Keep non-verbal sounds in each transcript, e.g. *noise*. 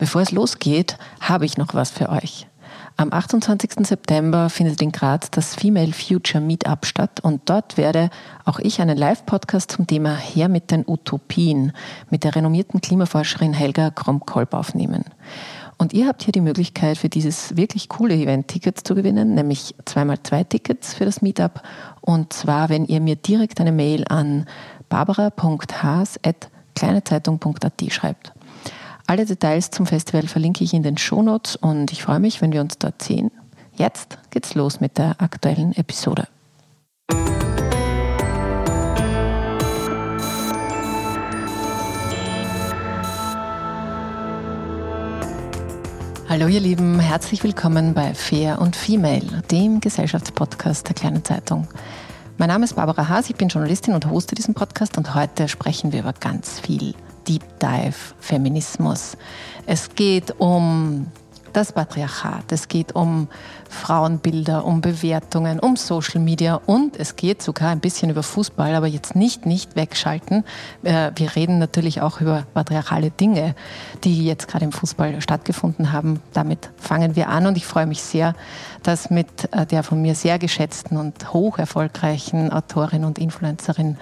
Bevor es losgeht, habe ich noch was für euch. Am 28. September findet in Graz das Female Future Meetup statt und dort werde auch ich einen Live-Podcast zum Thema Her mit den Utopien mit der renommierten Klimaforscherin Helga Kromkolb aufnehmen. Und ihr habt hier die Möglichkeit für dieses wirklich coole Event Tickets zu gewinnen, nämlich zweimal zwei Tickets für das Meetup. Und zwar, wenn ihr mir direkt eine Mail an barbara.haas.kleinezeitung.at schreibt. Alle Details zum Festival verlinke ich in den Shownotes und ich freue mich, wenn wir uns dort sehen. Jetzt geht's los mit der aktuellen Episode. Hallo ihr Lieben, herzlich willkommen bei Fair und Female, dem Gesellschaftspodcast der Kleinen Zeitung. Mein Name ist Barbara Haas, ich bin Journalistin und hoste diesen Podcast und heute sprechen wir über ganz viel Deep Dive Feminismus. Es geht um das Patriarchat, es geht um Frauenbilder, um Bewertungen, um Social Media und es geht sogar ein bisschen über Fußball, aber jetzt nicht nicht wegschalten. Äh, wir reden natürlich auch über patriarchale Dinge, die jetzt gerade im Fußball stattgefunden haben. Damit fangen wir an und ich freue mich sehr, dass mit äh, der von mir sehr geschätzten und hoch erfolgreichen Autorin und Influencerin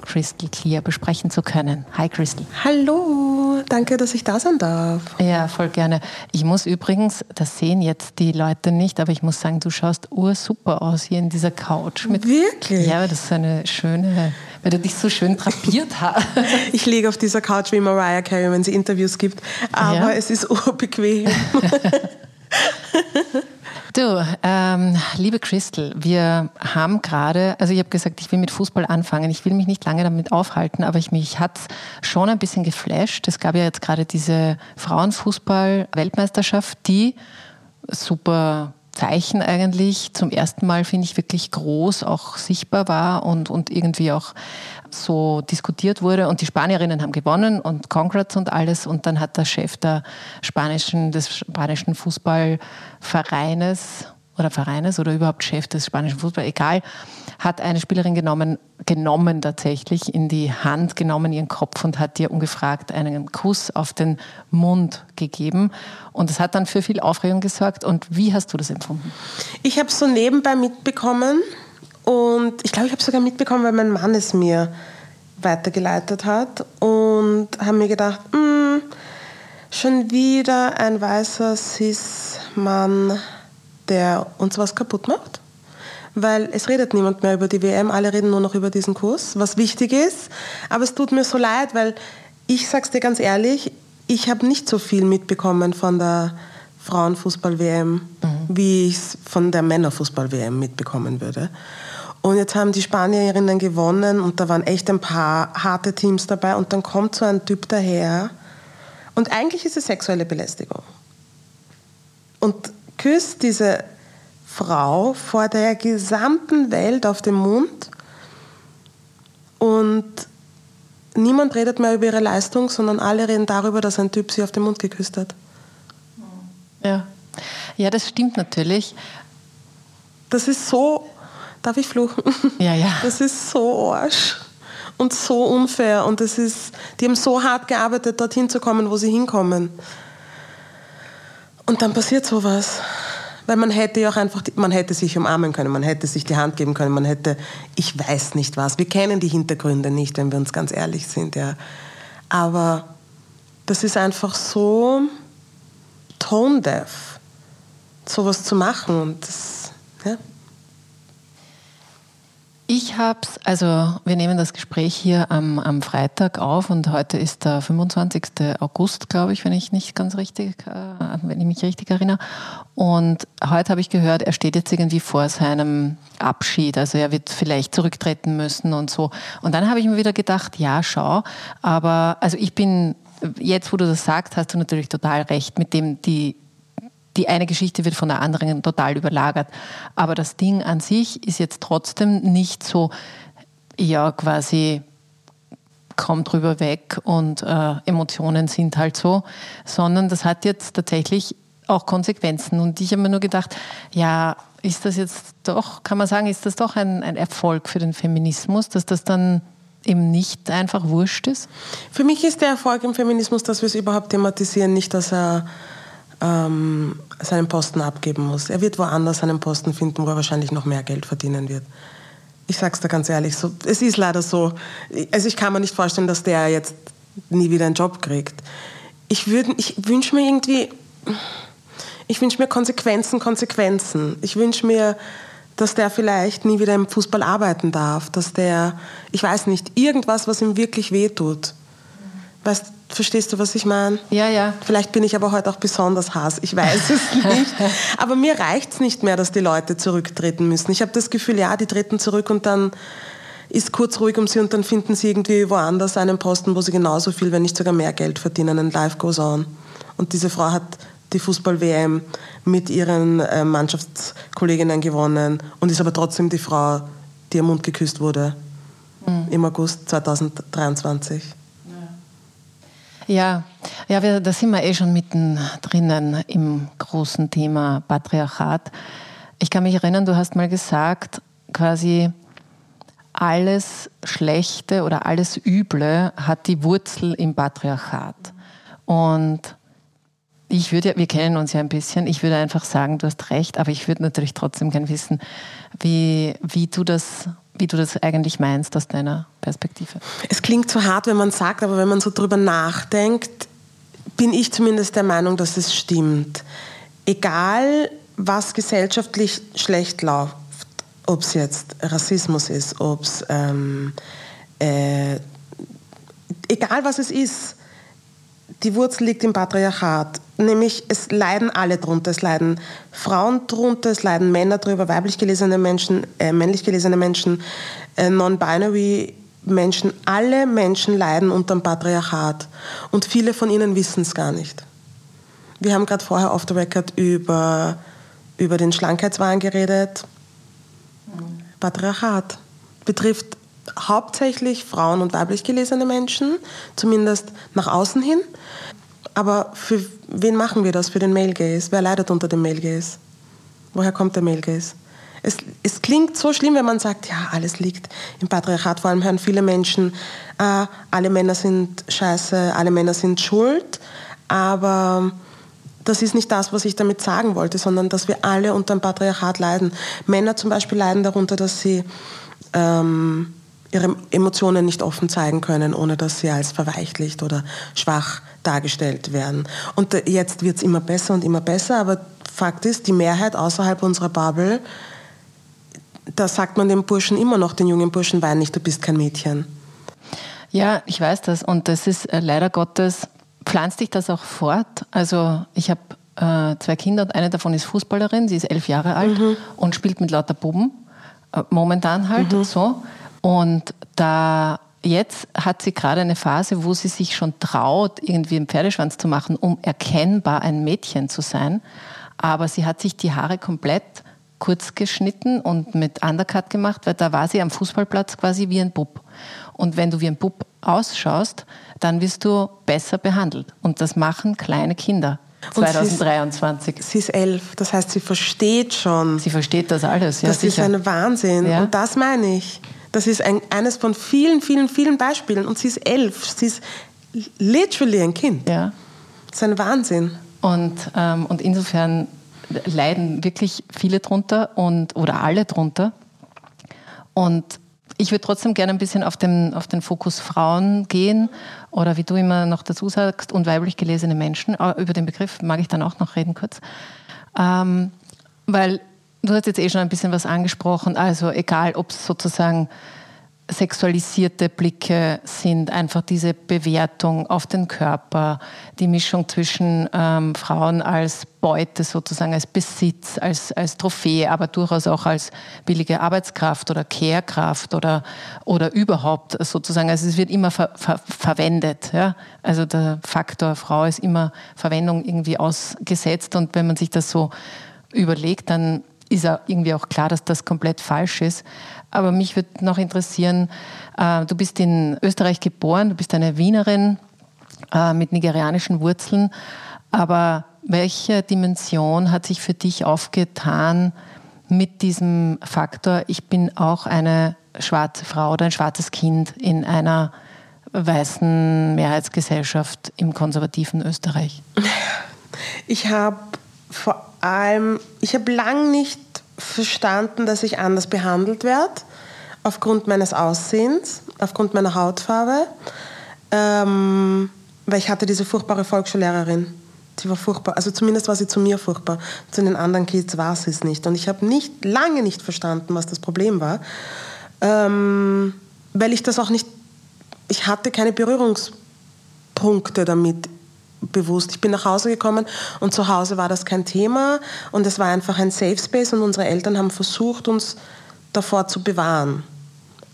Crystal Clear besprechen zu können. Hi Crystal. Hallo, danke, dass ich da sein darf. Ja, voll gerne. Ich muss übrigens, das sehen jetzt die Leute nicht, aber ich muss sagen, du schaust ursuper aus hier in dieser Couch. Mit, Wirklich? Ja, das ist eine schöne, weil du dich so schön drapiert hast. *laughs* Ich liege auf dieser Couch wie Mariah Carey, wenn sie Interviews gibt, aber ja. es ist *laughs* urbequem. *laughs* Du, ähm, liebe Crystal, wir haben gerade, also ich habe gesagt, ich will mit Fußball anfangen. Ich will mich nicht lange damit aufhalten, aber ich, mich hat schon ein bisschen geflasht. Es gab ja jetzt gerade diese Frauenfußball-Weltmeisterschaft, die super Zeichen eigentlich zum ersten Mal, finde ich, wirklich groß auch sichtbar war und, und irgendwie auch so diskutiert wurde. Und die Spanierinnen haben gewonnen und Congrats und alles. Und dann hat der Chef der spanischen, des spanischen Fußballvereines oder Vereines oder überhaupt Chef des spanischen Fußballs, egal, hat eine Spielerin genommen, genommen tatsächlich, in die Hand genommen, ihren Kopf und hat ihr ungefragt einen Kuss auf den Mund gegeben. Und das hat dann für viel Aufregung gesorgt. Und wie hast du das empfunden? Ich habe es so nebenbei mitbekommen und ich glaube, ich habe sogar mitbekommen, weil mein Mann es mir weitergeleitet hat und habe mir gedacht, hm, schon wieder ein weißer Cis-Mann, der uns was kaputt macht. Weil es redet niemand mehr über die WM, alle reden nur noch über diesen Kurs, was wichtig ist. Aber es tut mir so leid, weil ich sag's dir ganz ehrlich, ich habe nicht so viel mitbekommen von der Frauenfußball-WM, mhm. wie ich es von der Männerfußball-WM mitbekommen würde. Und jetzt haben die Spanierinnen gewonnen und da waren echt ein paar harte Teams dabei und dann kommt so ein Typ daher und eigentlich ist es sexuelle Belästigung. Und küsst diese Frau vor der gesamten Welt auf den Mund und niemand redet mehr über ihre Leistung, sondern alle reden darüber, dass ein Typ sie auf den Mund geküsst hat. Ja, ja das stimmt natürlich. Das ist so darf ich fluchen? *laughs* Ja, ja. Das ist so arsch und so unfair und das ist, die haben so hart gearbeitet, dorthin zu kommen, wo sie hinkommen. Und dann passiert sowas. Weil man hätte ja auch einfach, man hätte sich umarmen können, man hätte sich die Hand geben können, man hätte, ich weiß nicht was. Wir kennen die Hintergründe nicht, wenn wir uns ganz ehrlich sind, ja. Aber das ist einfach so tone deaf, sowas zu machen und das, ja. Ich habe es, also wir nehmen das Gespräch hier am, am Freitag auf und heute ist der 25. August, glaube ich, wenn ich nicht ganz richtig, äh, wenn ich mich richtig erinnere. Und heute habe ich gehört, er steht jetzt irgendwie vor seinem Abschied, also er wird vielleicht zurücktreten müssen und so. Und dann habe ich mir wieder gedacht, ja, schau, aber also ich bin jetzt, wo du das sagst, hast du natürlich total recht mit dem, die die eine Geschichte wird von der anderen total überlagert. Aber das Ding an sich ist jetzt trotzdem nicht so, ja, quasi kommt drüber weg und äh, Emotionen sind halt so, sondern das hat jetzt tatsächlich auch Konsequenzen. Und ich habe mir nur gedacht, ja, ist das jetzt doch, kann man sagen, ist das doch ein, ein Erfolg für den Feminismus, dass das dann eben nicht einfach wurscht ist? Für mich ist der Erfolg im Feminismus, dass wir es überhaupt thematisieren, nicht, dass er ähm, seinen Posten abgeben muss. Er wird woanders einen Posten finden, wo er wahrscheinlich noch mehr Geld verdienen wird. Ich sage es dir ganz ehrlich, so, es ist leider so. Also ich kann mir nicht vorstellen, dass der jetzt nie wieder einen Job kriegt. Ich, ich wünsche mir irgendwie, ich wünsche mir Konsequenzen, Konsequenzen. Ich wünsche mir, dass der vielleicht nie wieder im Fußball arbeiten darf, dass der, ich weiß nicht, irgendwas, was ihm wirklich wehtut. Weißt, verstehst du, was ich meine? Ja, ja. Vielleicht bin ich aber heute auch besonders Hass, ich weiß es *laughs* nicht. aber mir reicht es nicht mehr, dass die Leute zurücktreten müssen. Ich habe das Gefühl, ja, die treten zurück und dann ist kurz ruhig um sie und dann finden sie irgendwie woanders einen Posten, wo sie genauso viel, wenn nicht sogar mehr Geld verdienen. Ein Life goes on. Und diese Frau hat die Fußball-WM mit ihren äh, Mannschaftskolleginnen gewonnen und ist aber trotzdem die Frau, die am Mund geküsst wurde mhm. im August 2023. Ja, ja wir, da sind wir eh schon mitten drinnen im großen Thema Patriarchat. Ich kann mich erinnern, du hast mal gesagt, quasi alles Schlechte oder alles Üble hat die Wurzel im Patriarchat. Und ich würde, wir kennen uns ja ein bisschen, ich würde einfach sagen, du hast recht, aber ich würde natürlich trotzdem gerne wissen, wie, wie du das wie du das eigentlich meinst aus deiner Perspektive. Es klingt so hart, wenn man sagt, aber wenn man so drüber nachdenkt, bin ich zumindest der Meinung, dass es stimmt. Egal, was gesellschaftlich schlecht läuft, ob es jetzt Rassismus ist, ob es ähm, äh, egal was es ist, die Wurzel liegt im Patriarchat. Nämlich es leiden alle drunter. Es leiden Frauen drunter, es leiden Männer drüber, weiblich gelesene Menschen, äh, männlich gelesene Menschen, äh, non-binary Menschen. Alle Menschen leiden unter dem Patriarchat. Und viele von ihnen wissen es gar nicht. Wir haben gerade vorher off the record über, über den Schlankheitswahn geredet. Patriarchat betrifft hauptsächlich Frauen und weiblich gelesene Menschen, zumindest nach außen hin. Aber für wen machen wir das? Für den Male Gaze? Wer leidet unter dem Male Gaze? Woher kommt der Male Gaze? Es, es, klingt so schlimm, wenn man sagt, ja, alles liegt im Patriarchat. Vor allem hören viele Menschen, äh, alle Männer sind scheiße, alle Männer sind schuld. Aber das ist nicht das, was ich damit sagen wollte, sondern dass wir alle unter dem Patriarchat leiden. Männer zum Beispiel leiden darunter, dass sie ähm, ihre Emotionen nicht offen zeigen können, ohne dass sie als verweichlicht oder schwach dargestellt werden. Und jetzt wird es immer besser und immer besser, aber Fakt ist, die Mehrheit außerhalb unserer Bubble, da sagt man den Burschen immer noch, den jungen Burschen, wein nicht, du bist kein Mädchen. Ja, ich weiß das. Und das ist äh, leider Gottes, pflanzt sich das auch fort. Also ich habe äh, zwei Kinder und eine davon ist Fußballerin, sie ist elf Jahre alt mhm. und spielt mit lauter Buben. Äh, momentan halt mhm. so. Und da jetzt hat sie gerade eine Phase, wo sie sich schon traut, irgendwie einen Pferdeschwanz zu machen, um erkennbar ein Mädchen zu sein. Aber sie hat sich die Haare komplett kurz geschnitten und mit Undercut gemacht, weil da war sie am Fußballplatz quasi wie ein Bub. Und wenn du wie ein Bub ausschaust, dann wirst du besser behandelt. Und das machen kleine Kinder. 2023. Sie ist, sie ist, elf, das heißt, sie versteht schon. Sie versteht das alles, ja. Das sicher. ist ein Wahnsinn. Ja. Und das meine ich. Das ist ein, eines von vielen, vielen, vielen Beispielen. Und sie ist elf. Sie ist literally ein Kind. Ja. Das ist ein Wahnsinn. Und, ähm, und insofern leiden wirklich viele drunter und, oder alle drunter. Und ich würde trotzdem gerne ein bisschen auf den, auf den Fokus Frauen gehen oder wie du immer noch dazu sagst, und weiblich gelesene Menschen. Äh, über den Begriff mag ich dann auch noch reden kurz. Ähm, weil du hast jetzt eh schon ein bisschen was angesprochen, also egal, ob es sozusagen sexualisierte Blicke sind, einfach diese Bewertung auf den Körper, die Mischung zwischen ähm, Frauen als Beute sozusagen, als Besitz, als, als Trophäe, aber durchaus auch als billige Arbeitskraft oder Kehrkraft oder, oder überhaupt sozusagen. Also es wird immer ver, ver, verwendet. Ja? Also der Faktor Frau ist immer Verwendung irgendwie ausgesetzt und wenn man sich das so überlegt, dann ist ja irgendwie auch klar, dass das komplett falsch ist. Aber mich würde noch interessieren, äh, du bist in Österreich geboren, du bist eine Wienerin äh, mit nigerianischen Wurzeln. Aber welche Dimension hat sich für dich aufgetan mit diesem Faktor, ich bin auch eine schwarze Frau oder ein schwarzes Kind in einer weißen Mehrheitsgesellschaft im konservativen Österreich? Ich habe vor allem, ich habe lang nicht verstanden, dass ich anders behandelt werde, aufgrund meines Aussehens, aufgrund meiner Hautfarbe, ähm, weil ich hatte diese furchtbare Volksschullehrerin. Sie war furchtbar, also zumindest war sie zu mir furchtbar. Zu den anderen Kids war sie es nicht. Und ich habe nicht, lange nicht verstanden, was das Problem war, ähm, weil ich das auch nicht, ich hatte keine Berührungspunkte damit bewusst. Ich bin nach Hause gekommen und zu Hause war das kein Thema und es war einfach ein Safe Space und unsere Eltern haben versucht, uns davor zu bewahren.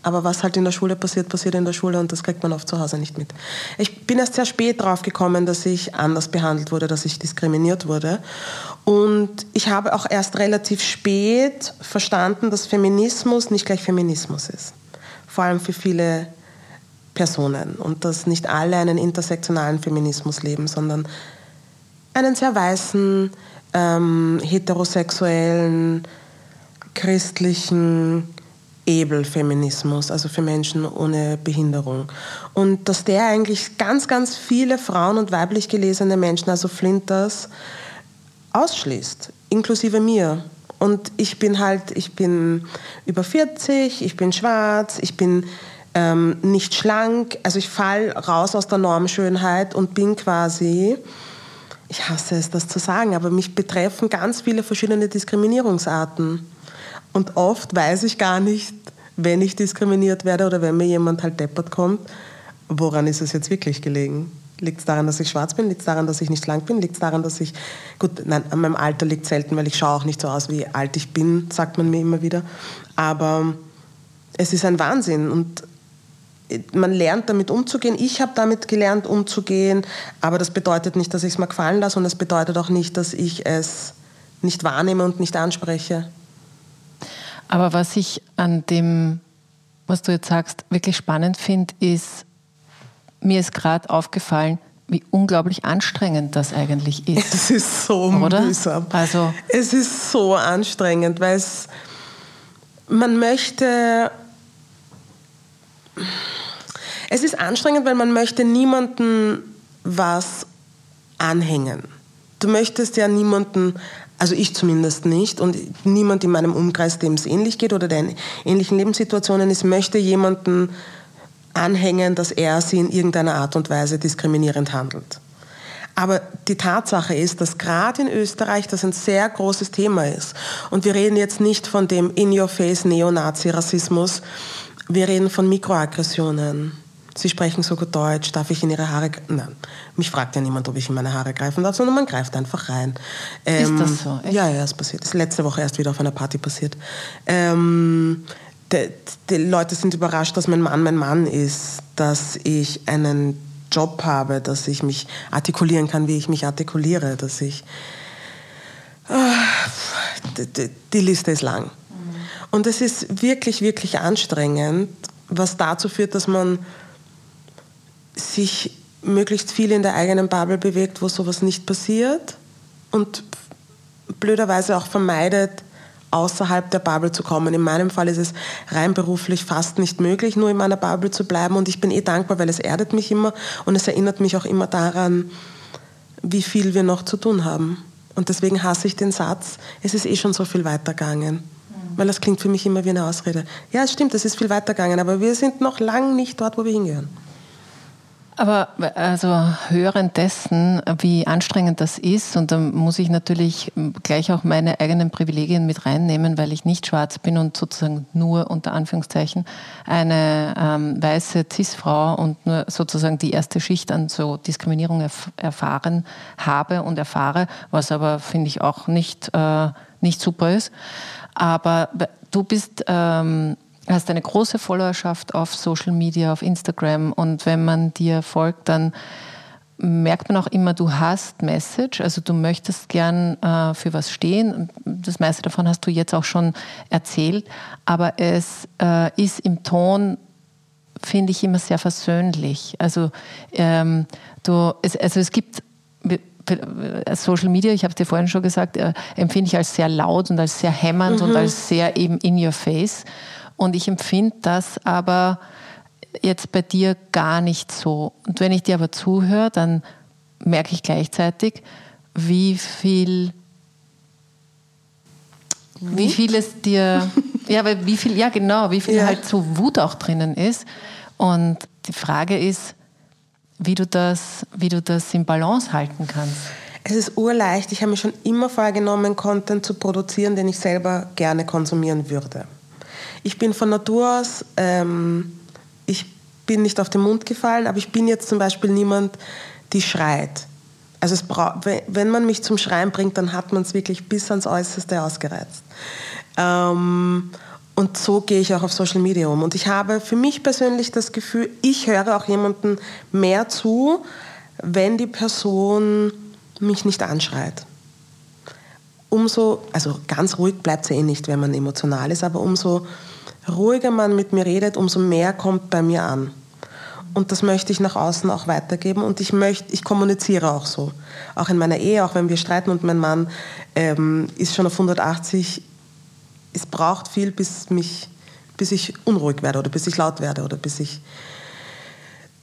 Aber was halt in der Schule passiert, passiert in der Schule und das kriegt man oft zu Hause nicht mit. Ich bin erst sehr spät drauf gekommen, dass ich anders behandelt wurde, dass ich diskriminiert wurde. Und ich habe auch erst relativ spät verstanden, dass Feminismus nicht gleich Feminismus ist. Vor allem für viele Personen und dass nicht alle einen intersektionalen Feminismus leben, sondern einen sehr weißen, ähm, heterosexuellen, christlichen Ebel-Feminismus, also für Menschen ohne Behinderung. Und dass der eigentlich ganz, ganz viele Frauen und weiblich gelesene Menschen, also Flinters, ausschließt, inklusive mir. Und ich bin halt, ich bin über 40, ich bin schwarz, ich bin ähm, nicht schlank. Also ich falle raus aus der Normschönheit und bin quasi, ich hasse es, das zu sagen, aber mich betreffen ganz viele verschiedene Diskriminierungsarten. Und oft weiß ich gar nicht, wenn ich diskriminiert werde oder wenn mir jemand halt deppert kommt, woran ist es jetzt wirklich gelegen? Liegt es daran, dass ich schwarz bin? Liegt es daran, dass ich nicht schlank bin? Liegt es daran, dass ich, gut, nein, an meinem Alter liegt selten, weil ich schaue auch nicht so aus, wie alt ich bin, sagt man mir immer wieder. Aber es ist ein Wahnsinn und man lernt damit umzugehen. Ich habe damit gelernt umzugehen, aber das bedeutet nicht, dass ich es mir gefallen lasse und es bedeutet auch nicht, dass ich es nicht wahrnehme und nicht anspreche. Aber was ich an dem, was du jetzt sagst, wirklich spannend finde, ist, mir ist gerade aufgefallen, wie unglaublich anstrengend das eigentlich ist. *laughs* Es ist so Oder? mühsam. Also es ist so anstrengend, weil es, man möchte es ist anstrengend, weil man möchte niemanden was anhängen. Du möchtest ja niemanden, also ich zumindest nicht, und niemand in meinem Umkreis, dem es ähnlich geht oder der in ähnlichen Lebenssituationen ist, möchte jemanden anhängen, dass er sie in irgendeiner Art und Weise diskriminierend handelt. Aber die Tatsache ist, dass gerade in Österreich das ein sehr großes Thema ist. Und wir reden jetzt nicht von dem In-Your-Face Neonazi-Rassismus, wir reden von Mikroaggressionen Sie sprechen so gut Deutsch, darf ich in Ihre Haare Nein, mich fragt ja niemand, ob ich in meine Haare greifen darf, sondern man greift einfach rein. Ähm, ist das so? Echt? Ja, ja, es passiert. Das ist letzte Woche erst wieder auf einer Party passiert. Ähm, die, die Leute sind überrascht, dass mein Mann mein Mann ist, dass ich einen Job habe, dass ich mich artikulieren kann, wie ich mich artikuliere, dass ich... Äh, die, die Liste ist lang. Mhm. Und es ist wirklich, wirklich anstrengend, was dazu führt, dass man sich möglichst viel in der eigenen Bubble bewegt, wo sowas nicht passiert und blöderweise auch vermeidet, außerhalb der Bubble zu kommen. In meinem Fall ist es rein beruflich fast nicht möglich, nur in meiner Bubble zu bleiben. Und ich bin eh dankbar, weil es erdet mich immer und es erinnert mich auch immer daran, wie viel wir noch zu tun haben. Und deswegen hasse ich den Satz, es ist eh schon so viel weitergegangen. Mhm. Weil das klingt für mich immer wie eine Ausrede. Ja, es stimmt, es ist viel weitergegangen, aber wir sind noch lang nicht dort, wo wir hingehören. Aber also hörend dessen, wie anstrengend das ist, und da muss ich natürlich gleich auch meine eigenen Privilegien mit reinnehmen, weil ich nicht schwarz bin und sozusagen nur unter Anführungszeichen eine ähm, weiße Cis-Frau und nur sozusagen die erste Schicht an so Diskriminierung erf erfahren habe und erfahre, was aber finde ich auch nicht, äh, nicht super ist. Aber du bist ähm, hast eine große Followerschaft auf Social Media, auf Instagram und wenn man dir folgt, dann merkt man auch immer, du hast Message, also du möchtest gern äh, für was stehen. Das meiste davon hast du jetzt auch schon erzählt, aber es äh, ist im Ton, finde ich, immer sehr versöhnlich. Also, ähm, du, es, also es gibt Social Media, ich habe es dir vorhin schon gesagt, äh, empfinde ich als sehr laut und als sehr hämmernd mhm. und als sehr eben in your face. Und ich empfinde das aber jetzt bei dir gar nicht so. Und wenn ich dir aber zuhöre, dann merke ich gleichzeitig, wie viel Wut? wie viel es dir *laughs* ja, weil wie viel ja genau, wie viel ja. halt so Wut auch drinnen ist und die Frage ist, wie du das wie du das in Balance halten kannst. Es ist urleicht. Ich habe mir schon immer vorgenommen, Content zu produzieren, den ich selber gerne konsumieren würde. Ich bin von Natur aus, ähm, ich bin nicht auf den Mund gefallen, aber ich bin jetzt zum Beispiel niemand, die schreit. Also es wenn man mich zum Schreien bringt, dann hat man es wirklich bis ans Äußerste ausgereizt. Ähm, und so gehe ich auch auf Social Media um. Und ich habe für mich persönlich das Gefühl, ich höre auch jemandem mehr zu, wenn die Person mich nicht anschreit umso, also ganz ruhig bleibt es eh nicht, wenn man emotional ist, aber umso ruhiger man mit mir redet, umso mehr kommt bei mir an. Und das möchte ich nach außen auch weitergeben und ich möchte, ich kommuniziere auch so. Auch in meiner Ehe, auch wenn wir streiten und mein Mann ähm, ist schon auf 180, es braucht viel, bis, mich, bis ich unruhig werde oder bis ich laut werde oder bis ich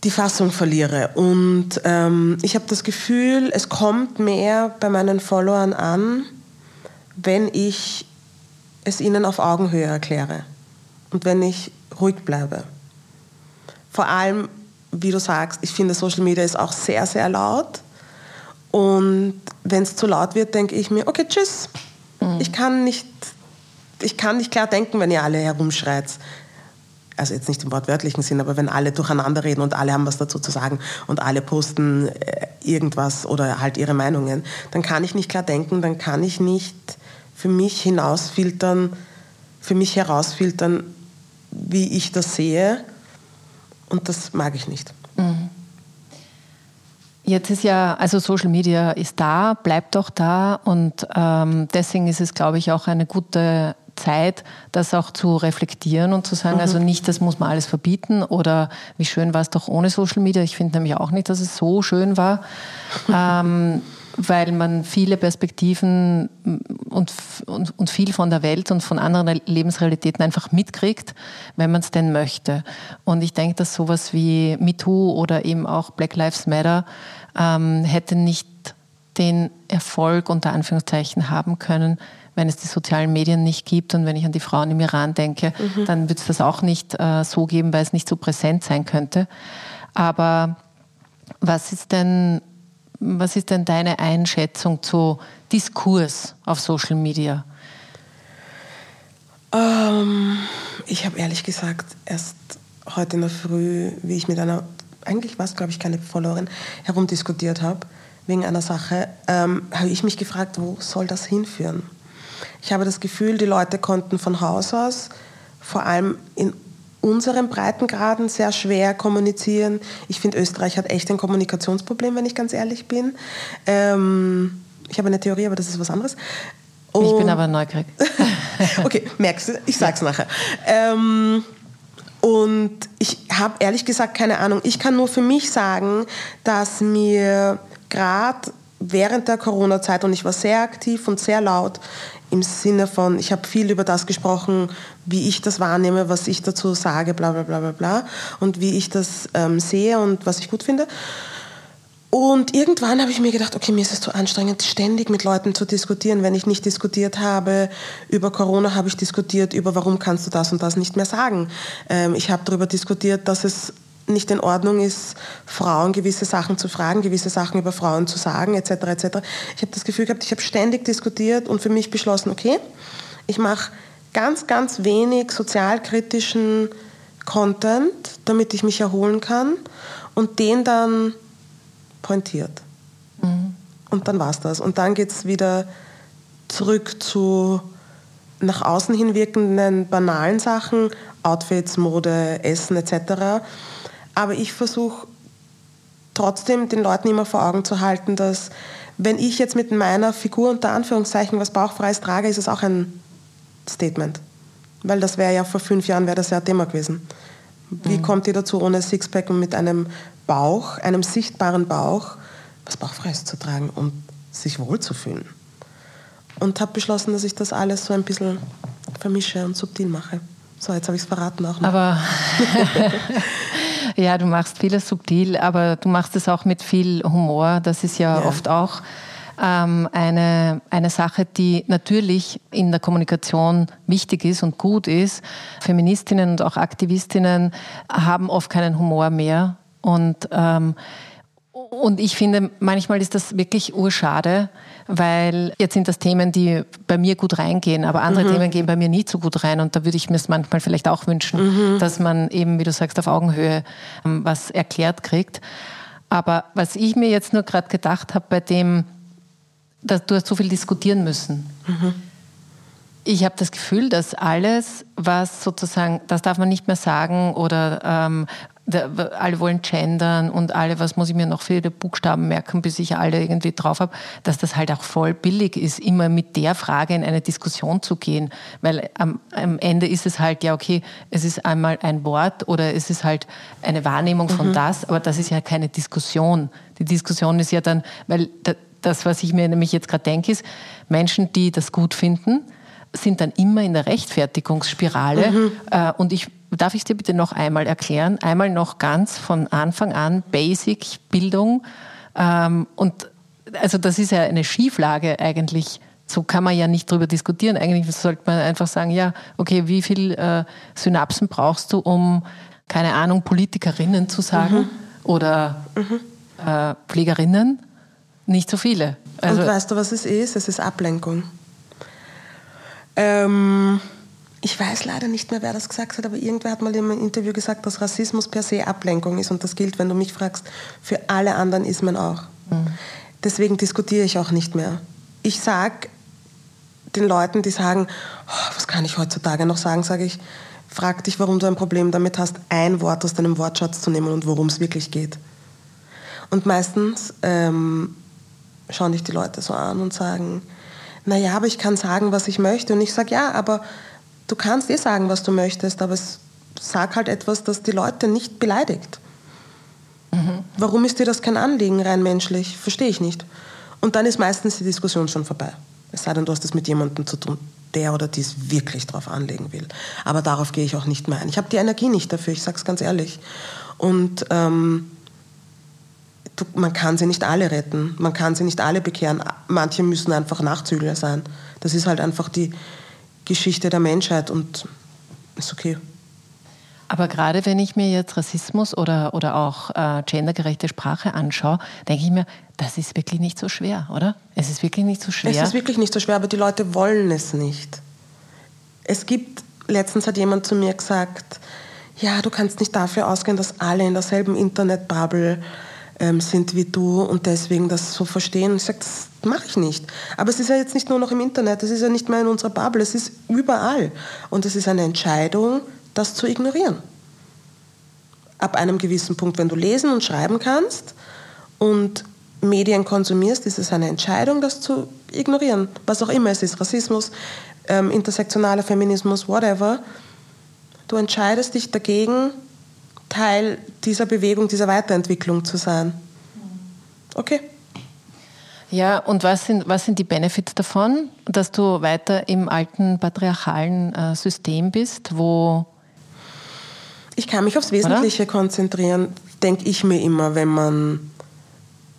die Fassung verliere. Und ähm, ich habe das Gefühl, es kommt mehr bei meinen Followern an, wenn ich es ihnen auf Augenhöhe erkläre und wenn ich ruhig bleibe. Vor allem, wie du sagst, ich finde, Social Media ist auch sehr, sehr laut. Und wenn es zu laut wird, denke ich mir, okay, tschüss. Mhm. Ich, kann nicht, ich kann nicht klar denken, wenn ihr alle herumschreit. Also jetzt nicht im wortwörtlichen Sinn, aber wenn alle durcheinander reden und alle haben was dazu zu sagen und alle posten äh, irgendwas oder halt ihre Meinungen, dann kann ich nicht klar denken, dann kann ich nicht für mich hinausfiltern, für mich herausfiltern, wie ich das sehe. Und das mag ich nicht. Mhm. Jetzt ist ja, also Social Media ist da, bleibt auch da und ähm, deswegen ist es, glaube ich, auch eine gute Zeit, das auch zu reflektieren und zu sagen, mhm. also nicht, das muss man alles verbieten oder wie schön war es doch ohne Social Media. Ich finde nämlich auch nicht, dass es so schön war. *laughs* ähm, weil man viele Perspektiven und, und, und viel von der Welt und von anderen Lebensrealitäten einfach mitkriegt, wenn man es denn möchte. Und ich denke, dass sowas wie MeToo oder eben auch Black Lives Matter ähm, hätte nicht den Erfolg unter Anführungszeichen haben können, wenn es die sozialen Medien nicht gibt. Und wenn ich an die Frauen im Iran denke, mhm. dann wird es das auch nicht äh, so geben, weil es nicht so präsent sein könnte. Aber was ist denn was ist denn deine Einschätzung zu Diskurs auf Social Media? Ähm, ich habe ehrlich gesagt erst heute in der Früh, wie ich mit einer, eigentlich war es glaube ich keine Followerin, herumdiskutiert habe, wegen einer Sache, ähm, habe ich mich gefragt, wo soll das hinführen? Ich habe das Gefühl, die Leute konnten von Haus aus, vor allem in unseren Breitengraden sehr schwer kommunizieren. Ich finde, Österreich hat echt ein Kommunikationsproblem, wenn ich ganz ehrlich bin. Ähm, ich habe eine Theorie, aber das ist was anderes. Und ich bin aber neugierig. *laughs* okay, merkst du, ich sag's nachher. Ähm, Und ich habe ehrlich gesagt keine Ahnung. Ich kann nur für mich sagen, dass mir gerade während der Corona-Zeit, und ich war sehr aktiv und sehr laut im Sinne von, ich habe viel über das gesprochen, wie ich das wahrnehme, was ich dazu sage, bla bla bla bla bla, und wie ich das ähm, sehe und was ich gut finde. Und irgendwann habe ich mir gedacht, okay, mir ist es zu anstrengend, ständig mit Leuten zu diskutieren. Wenn ich nicht diskutiert habe über Corona, habe ich diskutiert über, warum kannst du das und das nicht mehr sagen. Ähm, ich habe darüber diskutiert, dass es nicht in Ordnung ist, Frauen gewisse Sachen zu fragen, gewisse Sachen über Frauen zu sagen, etc. etc. Ich habe das Gefühl gehabt, ich habe ständig diskutiert und für mich beschlossen, okay, ich mache ganz, ganz wenig sozialkritischen Content, damit ich mich erholen kann und den dann pointiert. Mhm. Und dann war es das. Und dann geht es wieder zurück zu nach außen hin wirkenden banalen Sachen, Outfits, Mode, Essen etc. Aber ich versuche trotzdem den Leuten immer vor Augen zu halten, dass wenn ich jetzt mit meiner Figur unter Anführungszeichen was Bauchfreies trage, ist es auch ein Statement. Weil das wäre ja vor fünf Jahren wäre das ja ein Thema gewesen. Wie mhm. kommt ihr dazu, ohne Sixpack und mit einem Bauch, einem sichtbaren Bauch, was Bauchfreies zu tragen und sich wohlzufühlen. Und habe beschlossen, dass ich das alles so ein bisschen vermische und subtil mache. So, jetzt habe ich es verraten auch noch. Aber *laughs* ja, du machst vieles subtil, aber du machst es auch mit viel Humor. Das ist ja, ja. oft auch ähm, eine, eine Sache, die natürlich in der Kommunikation wichtig ist und gut ist. Feministinnen und auch Aktivistinnen haben oft keinen Humor mehr und, ähm, und ich finde, manchmal ist das wirklich urschade, weil jetzt sind das Themen, die bei mir gut reingehen, aber andere mhm. Themen gehen bei mir nie so gut rein. Und da würde ich mir es manchmal vielleicht auch wünschen, mhm. dass man eben, wie du sagst, auf Augenhöhe ähm, was erklärt kriegt. Aber was ich mir jetzt nur gerade gedacht habe, bei dem, dass du hast so viel diskutieren müssen. Mhm. Ich habe das Gefühl, dass alles, was sozusagen, das darf man nicht mehr sagen oder ähm, alle wollen gendern und alle, was muss ich mir noch für die Buchstaben merken, bis ich alle irgendwie drauf habe, dass das halt auch voll billig ist, immer mit der Frage in eine Diskussion zu gehen. Weil am, am Ende ist es halt, ja, okay, es ist einmal ein Wort oder es ist halt eine Wahrnehmung von mhm. das, aber das ist ja keine Diskussion. Die Diskussion ist ja dann, weil das, was ich mir nämlich jetzt gerade denke, ist, Menschen, die das gut finden, sind dann immer in der Rechtfertigungsspirale. Mhm. Äh, und ich darf ich es dir bitte noch einmal erklären? Einmal noch ganz von Anfang an Basic Bildung. Ähm, und also das ist ja eine Schieflage eigentlich. So kann man ja nicht drüber diskutieren. Eigentlich sollte man einfach sagen, ja, okay, wie viel äh, Synapsen brauchst du, um, keine Ahnung, Politikerinnen zu sagen mhm. oder mhm. Äh, Pflegerinnen? Nicht so viele. Also, Und weißt du, was es ist? Es ist Ablenkung. Ähm, ich weiß leider nicht mehr, wer das gesagt hat, aber irgendwer hat mal in einem Interview gesagt, dass Rassismus per se Ablenkung ist. Und das gilt, wenn du mich fragst, für alle anderen Ismen auch. Mhm. Deswegen diskutiere ich auch nicht mehr. Ich sage den Leuten, die sagen, oh, was kann ich heutzutage noch sagen, sage ich, frag dich, warum du ein Problem damit hast, ein Wort aus deinem Wortschatz zu nehmen und worum es wirklich geht. Und meistens ähm, schauen dich die Leute so an und sagen, naja, aber ich kann sagen, was ich möchte. Und ich sage, ja, aber du kannst eh sagen, was du möchtest, aber es, sag halt etwas, das die Leute nicht beleidigt. Mhm. Warum ist dir das kein Anliegen, rein menschlich? Verstehe ich nicht. Und dann ist meistens die Diskussion schon vorbei. Es sei denn, du hast es mit jemandem zu tun, der oder die es wirklich drauf anlegen will. Aber darauf gehe ich auch nicht mehr ein. Ich habe die Energie nicht dafür, ich sage es ganz ehrlich. Und ähm, du, man kann sie nicht alle retten, man kann sie nicht alle bekehren. Manche müssen einfach Nachzügler sein. Das ist halt einfach die Geschichte der Menschheit und ist okay. Aber gerade wenn ich mir jetzt Rassismus oder, oder auch äh, gendergerechte Sprache anschaue, denke ich mir, das ist wirklich nicht so schwer, oder? Es ist wirklich nicht so schwer. Es ist wirklich nicht so schwer, aber die Leute wollen es nicht. Es gibt, letztens hat jemand zu mir gesagt, ja, du kannst nicht dafür ausgehen, dass alle in derselben Internetbubble ähm, sind wie du und deswegen das so verstehen. Ich sage, das mache ich nicht. Aber es ist ja jetzt nicht nur noch im Internet, es ist ja nicht mehr in unserer Bubble, es ist überall. Und es ist eine Entscheidung, das zu ignorieren. Ab einem gewissen Punkt, wenn du lesen und schreiben kannst und Medien konsumierst, ist es eine Entscheidung, das zu ignorieren. Was auch immer es ist, Rassismus, ähm, intersektionaler Feminismus, whatever. du entscheidest dich dagegen, Teil dieser Bewegung, dieser Weiterentwicklung zu sein. Okay. Ja, und was sind, was sind die Benefits davon, dass du weiter im alten patriarchalen äh, System bist, wo. Ich kann mich aufs Wesentliche Oder? konzentrieren, denke ich mir immer, wenn man,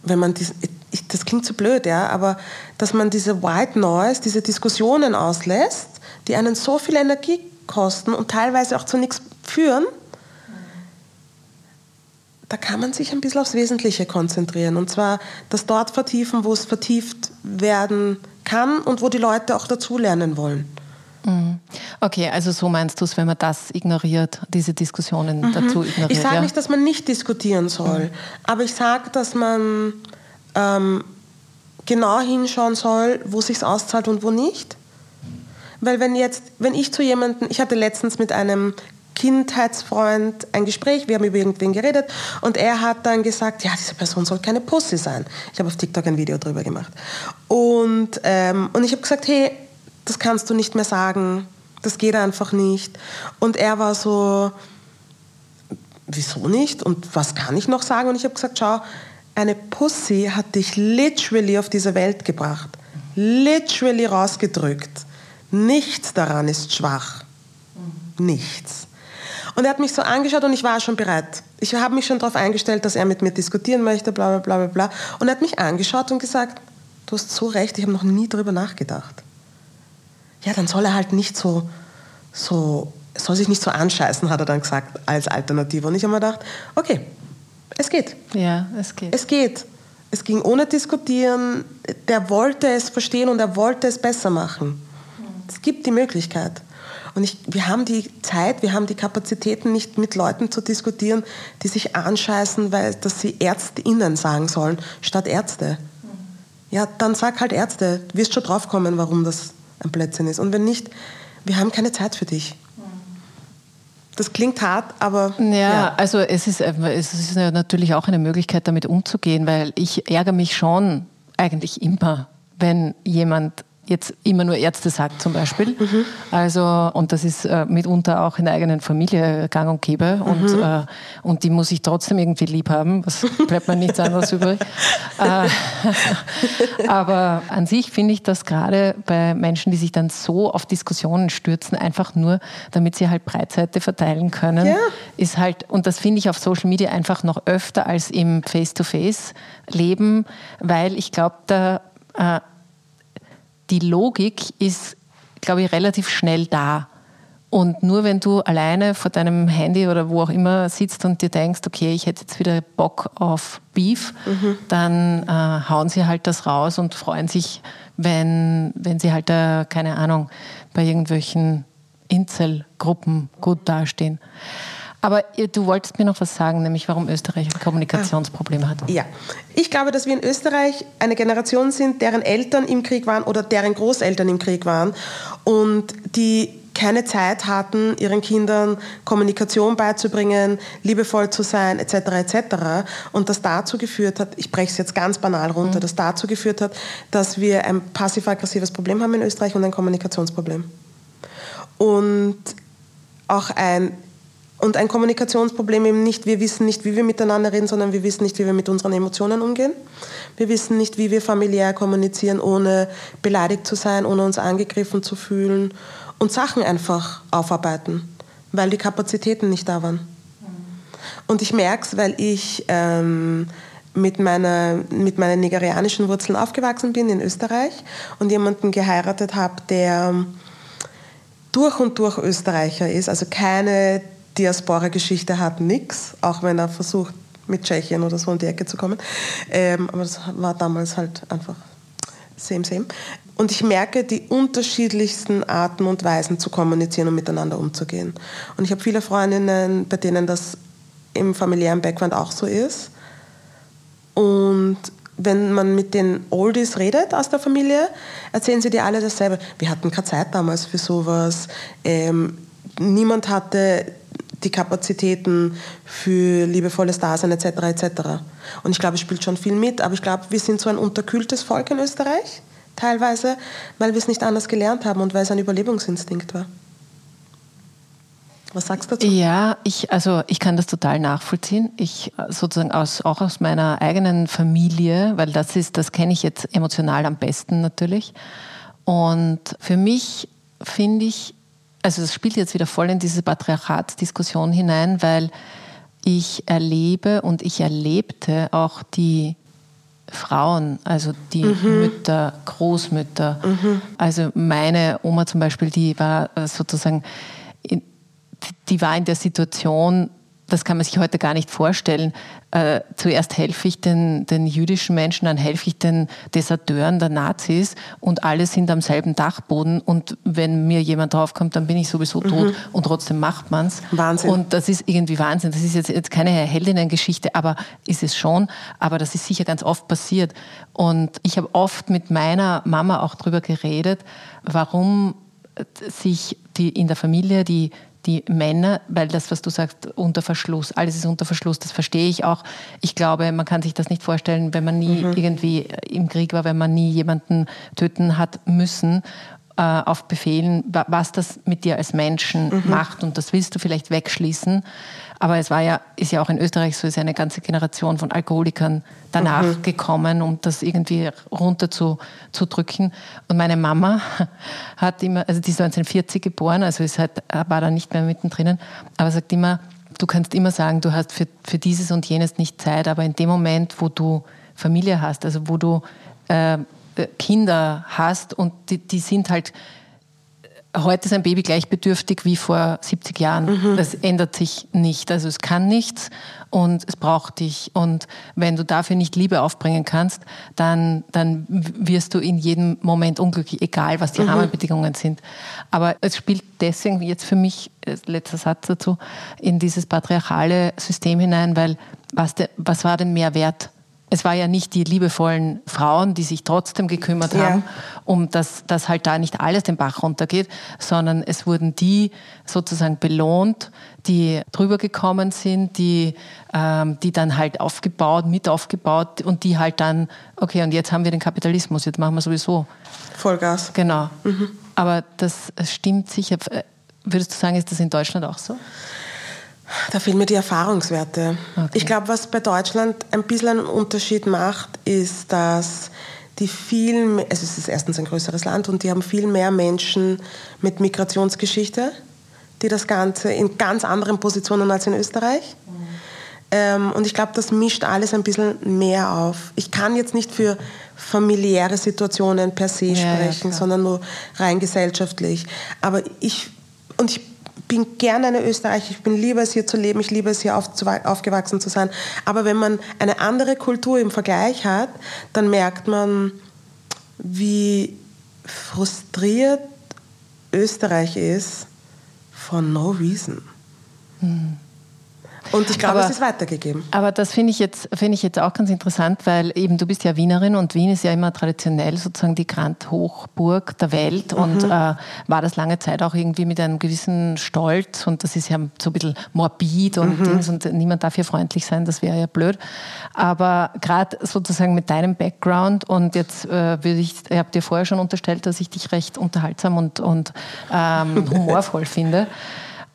wenn man dies, ich, das klingt so blöd, ja, aber dass man diese White Noise, diese Diskussionen auslässt, die einen so viel Energie kosten und teilweise auch zu nichts führen, da kann man sich ein bisschen aufs Wesentliche konzentrieren. Und zwar das dort vertiefen, wo es vertieft werden kann und wo die Leute auch dazulernen wollen. Mhm. Okay, also so meinst du es, wenn man das ignoriert, diese Diskussionen mhm. dazu ignoriert? Ich sage ja? nicht, dass man nicht diskutieren soll, mhm. aber ich sage, dass man ähm, genau hinschauen soll, wo sich auszahlt und wo nicht. Weil wenn jetzt, wenn ich zu jemandem, ich hatte letztens mit einem Kindheitsfreund ein Gespräch, wir haben über irgendwen geredet und er hat dann gesagt, ja, diese Person soll keine Pussy sein. Ich habe auf TikTok ein Video darüber gemacht. Und, ähm, und ich habe gesagt, hey, das kannst du nicht mehr sagen, das geht einfach nicht. Und er war so, wieso nicht und was kann ich noch sagen? Und ich habe gesagt, schau, eine Pussy hat dich literally auf diese Welt gebracht, literally rausgedrückt. Nichts daran ist schwach. Nichts. Und er hat mich so angeschaut und ich war schon bereit. Ich habe mich schon darauf eingestellt, dass er mit mir diskutieren möchte, bla bla bla bla. Und er hat mich angeschaut und gesagt, du hast so recht, ich habe noch nie darüber nachgedacht. Ja, dann soll er halt nicht so, so, soll sich nicht so anscheißen, hat er dann gesagt, als Alternative. Und ich habe mir gedacht, okay, es geht. Ja, es geht. Es geht. Es ging ohne Diskutieren. Der wollte es verstehen und er wollte es besser machen. Es gibt die Möglichkeit. Und ich, wir haben die Zeit, wir haben die Kapazitäten, nicht mit Leuten zu diskutieren, die sich anscheißen, weil dass sie ÄrztInnen sagen sollen, statt Ärzte. Ja, dann sag halt Ärzte. Du wirst schon draufkommen, warum das ein Blödsinn ist. Und wenn nicht, wir haben keine Zeit für dich. Das klingt hart, aber. Ja, ja, also es ist, es ist natürlich auch eine Möglichkeit, damit umzugehen, weil ich ärgere mich schon eigentlich immer, wenn jemand jetzt immer nur Ärzte sagt zum Beispiel. Mhm. Also, und das ist äh, mitunter auch in der eigenen Familie gang und gäbe. Mhm. Und, äh, und die muss ich trotzdem irgendwie lieb haben. Was *laughs* bleibt mir nichts anderes übrig. Äh, *laughs* aber an sich finde ich das gerade bei Menschen, die sich dann so auf Diskussionen stürzen, einfach nur, damit sie halt Breitseite verteilen können, ja. ist halt, und das finde ich auf Social Media einfach noch öfter als im Face-to-Face-Leben, weil ich glaube, da äh, die Logik ist, glaube ich, relativ schnell da. Und nur wenn du alleine vor deinem Handy oder wo auch immer sitzt und dir denkst, okay, ich hätte jetzt wieder Bock auf Beef, mhm. dann äh, hauen sie halt das raus und freuen sich, wenn, wenn sie halt, äh, keine Ahnung, bei irgendwelchen Inzel-Gruppen gut dastehen. Aber du wolltest mir noch was sagen, nämlich warum Österreich ein Kommunikationsproblem hat. Ja, ich glaube, dass wir in Österreich eine Generation sind, deren Eltern im Krieg waren oder deren Großeltern im Krieg waren und die keine Zeit hatten, ihren Kindern Kommunikation beizubringen, liebevoll zu sein, etc. etc. Und das dazu geführt hat, ich breche es jetzt ganz banal runter, mhm. das dazu geführt hat, dass wir ein passiv-aggressives Problem haben in Österreich und ein Kommunikationsproblem. Und auch ein und ein Kommunikationsproblem eben nicht, wir wissen nicht, wie wir miteinander reden, sondern wir wissen nicht, wie wir mit unseren Emotionen umgehen. Wir wissen nicht, wie wir familiär kommunizieren, ohne beleidigt zu sein, ohne uns angegriffen zu fühlen und Sachen einfach aufarbeiten, weil die Kapazitäten nicht da waren. Und ich merke es, weil ich ähm, mit, meiner, mit meinen nigerianischen Wurzeln aufgewachsen bin in Österreich und jemanden geheiratet habe, der durch und durch Österreicher ist, also keine Diaspora-Geschichte hat nichts, auch wenn er versucht, mit Tschechien oder so in die Ecke zu kommen. Ähm, aber das war damals halt einfach same, same. Und ich merke die unterschiedlichsten Arten und Weisen zu kommunizieren und miteinander umzugehen. Und ich habe viele Freundinnen, bei denen das im familiären Background auch so ist. Und wenn man mit den Oldies redet aus der Familie, erzählen sie dir alle dasselbe. Wir hatten keine Zeit damals für sowas. Ähm, niemand hatte die Kapazitäten für liebevolles Dasein etc. etc. Und ich glaube, es spielt schon viel mit, aber ich glaube, wir sind so ein unterkühltes Volk in Österreich, teilweise, weil wir es nicht anders gelernt haben und weil es ein Überlebungsinstinkt war. Was sagst du dazu? Ja, ich, also ich kann das total nachvollziehen. Ich sozusagen aus, auch aus meiner eigenen Familie, weil das ist, das kenne ich jetzt emotional am besten natürlich. Und für mich finde ich, also das spielt jetzt wieder voll in diese Patriarchatsdiskussion hinein, weil ich erlebe und ich erlebte auch die Frauen, also die mhm. Mütter, Großmütter. Mhm. Also meine Oma zum Beispiel, die war sozusagen, die war in der Situation, das kann man sich heute gar nicht vorstellen. Äh, zuerst helfe ich den, den, jüdischen Menschen, dann helfe ich den Deserteuren der Nazis und alle sind am selben Dachboden und wenn mir jemand draufkommt, dann bin ich sowieso mhm. tot und trotzdem macht man es. Wahnsinn. Und das ist irgendwie Wahnsinn. Das ist jetzt, jetzt keine Heldinnengeschichte, aber ist es schon. Aber das ist sicher ganz oft passiert. Und ich habe oft mit meiner Mama auch darüber geredet, warum sich die in der Familie die die Männer, weil das, was du sagst, unter Verschluss, alles ist unter Verschluss, das verstehe ich auch. Ich glaube, man kann sich das nicht vorstellen, wenn man nie mhm. irgendwie im Krieg war, wenn man nie jemanden töten hat müssen äh, auf Befehlen, was das mit dir als Menschen mhm. macht und das willst du vielleicht wegschließen. Aber es war ja, ist ja auch in Österreich so, ist ja eine ganze Generation von Alkoholikern danach mhm. gekommen, um das irgendwie runter zu, zu drücken. Und meine Mama hat immer, also die ist 1940 geboren, also ist halt, war da nicht mehr mittendrin, aber sagt immer, du kannst immer sagen, du hast für, für dieses und jenes nicht Zeit, aber in dem Moment, wo du Familie hast, also wo du äh, Kinder hast und die, die sind halt heute ist ein Baby gleich bedürftig wie vor 70 Jahren. Mhm. Das ändert sich nicht. Also es kann nichts und es braucht dich. Und wenn du dafür nicht Liebe aufbringen kannst, dann, dann wirst du in jedem Moment unglücklich, egal was die mhm. Rahmenbedingungen sind. Aber es spielt deswegen jetzt für mich, äh, letzter Satz dazu, in dieses patriarchale System hinein, weil was, de, was war denn mehr wert? Es war ja nicht die liebevollen Frauen, die sich trotzdem gekümmert ja. haben, um dass, dass halt da nicht alles den Bach runtergeht, sondern es wurden die sozusagen belohnt, die drüber gekommen sind, die, ähm, die dann halt aufgebaut, mit aufgebaut und die halt dann, okay, und jetzt haben wir den Kapitalismus, jetzt machen wir sowieso. Vollgas. Genau. Mhm. Aber das stimmt sicher. Würdest du sagen, ist das in Deutschland auch so? Da fehlen mir die Erfahrungswerte. Okay. Ich glaube, was bei Deutschland ein bisschen einen Unterschied macht, ist, dass die vielen, also es ist erstens ein größeres Land und die haben viel mehr Menschen mit Migrationsgeschichte, die das Ganze in ganz anderen Positionen als in Österreich. Mhm. Ähm, und ich glaube, das mischt alles ein bisschen mehr auf. Ich kann jetzt nicht für familiäre Situationen per se ja, sprechen, ja, sondern nur rein gesellschaftlich. Aber ich, und ich bin gerne eine Österreicher, ich bin lieber es hier zu leben, ich liebe es hier auf, aufgewachsen zu sein. Aber wenn man eine andere Kultur im Vergleich hat, dann merkt man, wie frustriert Österreich ist von no reason. Hm. Und ich glaube, aber, es ist weitergegeben. Aber das finde ich, jetzt, find ich jetzt auch ganz interessant, weil eben du bist ja Wienerin und Wien ist ja immer traditionell sozusagen die Grand Hochburg der Welt mhm. und äh, war das lange Zeit auch irgendwie mit einem gewissen Stolz und das ist ja so ein bisschen morbid und, mhm. Und niemand darf hier freundlich sein, das wäre ja blöd. Aber gerade sozusagen mit deinem Background und jetzt äh, würde ich, ich habe dir vorher schon unterstellt, dass ich dich recht unterhaltsam und, und ähm, *laughs* humorvoll finde.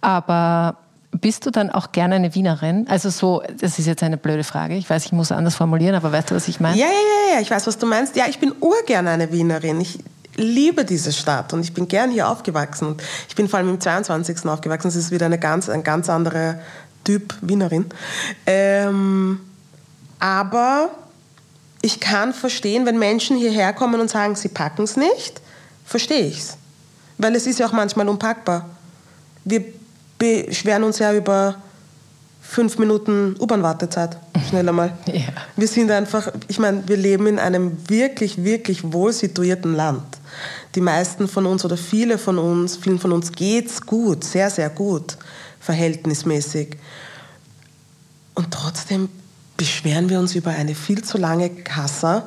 Aber bist du dann auch gerne eine Wienerin? Also so, das ist jetzt eine blöde Frage. Ich weiß, ich muss anders formulieren, aber weißt du, was ich meine? Ja, ja, ja, ja, ich weiß, was du meinst. Ja, ich bin urgerne eine Wienerin. Ich liebe diese Stadt und ich bin gern hier aufgewachsen. Ich bin vor allem im 22. aufgewachsen. Es ist wieder eine ganz, ein ganz anderer Typ Wienerin. Ähm, aber ich kann verstehen, wenn Menschen hierher kommen und sagen, sie packen es nicht, verstehe ich es. Weil es ist ja auch manchmal unpackbar. Wir beschweren uns ja über fünf Minuten U-Bahn-Wartezeit. Schneller mal. *laughs* Ja. Wir sind einfach, ich meine, wir leben in einem wirklich, wirklich wohl situierten Land. Die meisten von uns oder viele von uns, vielen von uns geht's gut, sehr, sehr gut, verhältnismäßig. Und trotzdem beschweren wir uns über eine viel zu lange Kasse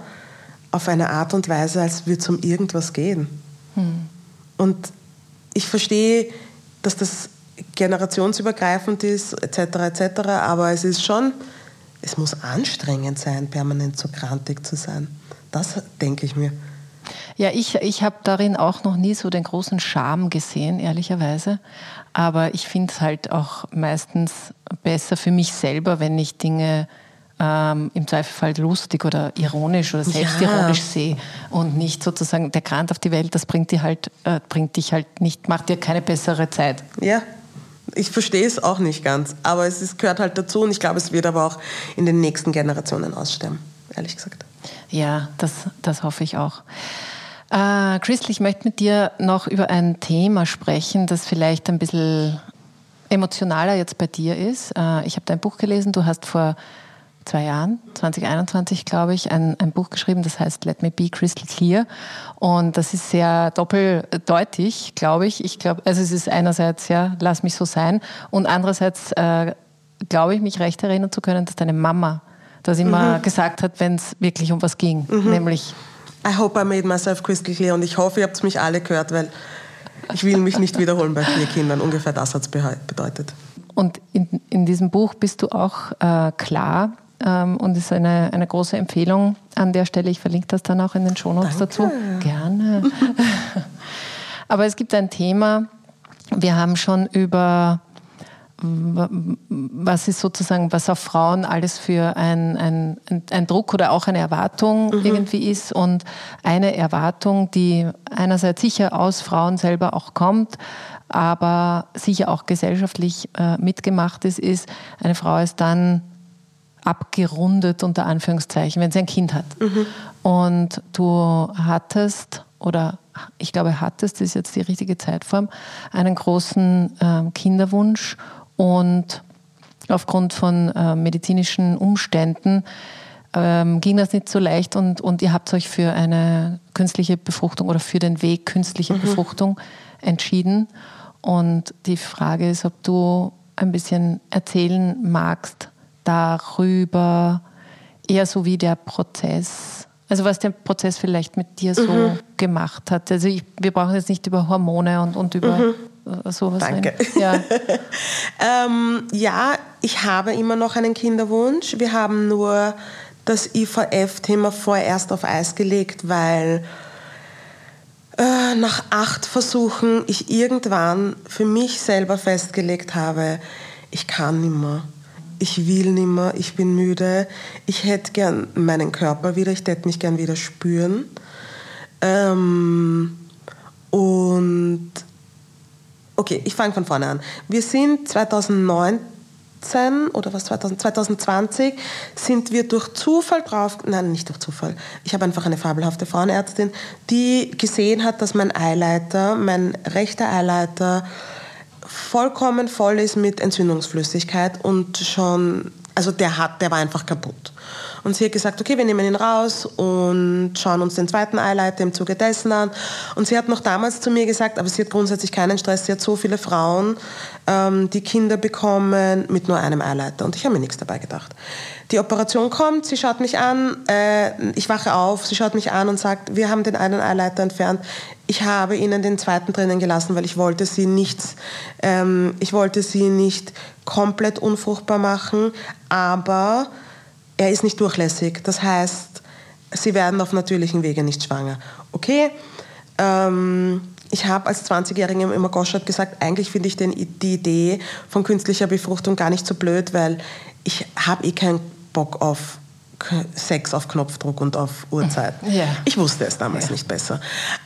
auf eine Art und Weise, als würde es um irgendwas gehen. Hm. Und ich verstehe, dass das generationsübergreifend ist, etc., etc., aber es ist schon, es muss anstrengend sein, permanent so krantig zu sein. Das denke ich mir. Ja, ich, ich habe darin auch noch nie so den großen Charme gesehen, ehrlicherweise. Aber ich finde es halt auch meistens besser für mich selber, wenn ich Dinge ähm, im Zweifelfall lustig oder ironisch oder selbstironisch ja. sehe und nicht sozusagen der Grant auf die Welt, das bringt, die halt, äh, bringt dich halt nicht, macht dir keine bessere Zeit. Ja, ich verstehe es auch nicht ganz, aber es ist, gehört halt dazu und ich glaube, es wird aber auch in den nächsten Generationen aussterben, ehrlich gesagt. Ja, das, das hoffe ich auch. Äh, Christel, ich möchte mit dir noch über ein Thema sprechen, das vielleicht ein bisschen emotionaler jetzt bei dir ist. Äh, ich habe dein Buch gelesen, du hast vor zwei Jahren, 2021 glaube ich, ein, ein Buch geschrieben, das heißt Let Me Be Crystal Clear. Und das ist sehr doppeldeutig, glaube ich. Ich glaube, also es ist einerseits, ja, lass mich so sein. Und andererseits äh, glaube ich, mich recht erinnern zu können, dass deine Mama das immer mhm. gesagt hat, wenn es wirklich um was ging. Mhm. Nämlich. I hope I made myself crystal clear. Und ich hoffe, ihr habt mich alle gehört, weil ich will mich nicht wiederholen bei vier Kindern. Ungefähr das hat es bedeutet. Und in, in diesem Buch bist du auch äh, klar ähm, und ist eine, eine große Empfehlung an der Stelle. Ich verlinke das dann auch in den Shownotes dazu. Gerne. *laughs* Aber es gibt ein Thema, wir haben schon über was ist sozusagen, was auf Frauen alles für ein, ein, ein Druck oder auch eine Erwartung mhm. irgendwie ist. Und eine Erwartung, die einerseits sicher aus Frauen selber auch kommt, aber sicher auch gesellschaftlich äh, mitgemacht ist, ist, eine Frau ist dann abgerundet unter Anführungszeichen, wenn sie ein Kind hat. Mhm. Und du hattest oder ich glaube, hattest, das ist jetzt die richtige Zeitform, einen großen äh, Kinderwunsch und aufgrund von äh, medizinischen Umständen ähm, ging das nicht so leicht und, und ihr habt euch für eine künstliche Befruchtung oder für den Weg künstliche mhm. Befruchtung entschieden. Und die Frage ist, ob du ein bisschen erzählen magst, darüber, eher so wie der Prozess, also was der Prozess vielleicht mit dir so mhm. gemacht hat. Also ich, wir brauchen jetzt nicht über Hormone und, und über mhm. sowas Danke. Ja. *laughs* ähm, ja, ich habe immer noch einen Kinderwunsch. Wir haben nur das IVF-Thema vorerst auf Eis gelegt, weil äh, nach acht Versuchen ich irgendwann für mich selber festgelegt habe, ich kann nicht mehr ich will nicht mehr, ich bin müde, ich hätte gern meinen Körper wieder, ich hätte mich gern wieder spüren. Ähm, und okay, ich fange von vorne an. Wir sind 2019 oder was 2000, 2020 sind wir durch Zufall drauf, nein, nicht durch Zufall. Ich habe einfach eine fabelhafte Frauenärztin, die gesehen hat, dass mein Eileiter, mein rechter Eileiter vollkommen voll ist mit Entzündungsflüssigkeit und schon, also der hat, der war einfach kaputt. Und sie hat gesagt, okay, wir nehmen ihn raus und schauen uns den zweiten Eileiter im Zuge dessen an. Und sie hat noch damals zu mir gesagt, aber sie hat grundsätzlich keinen Stress, sie hat so viele Frauen, ähm, die Kinder bekommen mit nur einem Eileiter. Und ich habe mir nichts dabei gedacht. Die Operation kommt, sie schaut mich an, äh, ich wache auf, sie schaut mich an und sagt, wir haben den einen Eileiter entfernt. Ich habe ihnen den zweiten drinnen gelassen, weil ich wollte sie nicht, ähm, ich wollte sie nicht komplett unfruchtbar machen, aber er ist nicht durchlässig. Das heißt, sie werden auf natürlichen Wege nicht schwanger. Okay, ähm, ich habe als 20-Jährige immer Goschert gesagt, eigentlich finde ich den, die Idee von künstlicher Befruchtung gar nicht so blöd, weil ich habe eh keinen Bock auf Sex auf Knopfdruck und auf Uhrzeit. *laughs* Yeah. Ich wusste es damals yeah. nicht besser.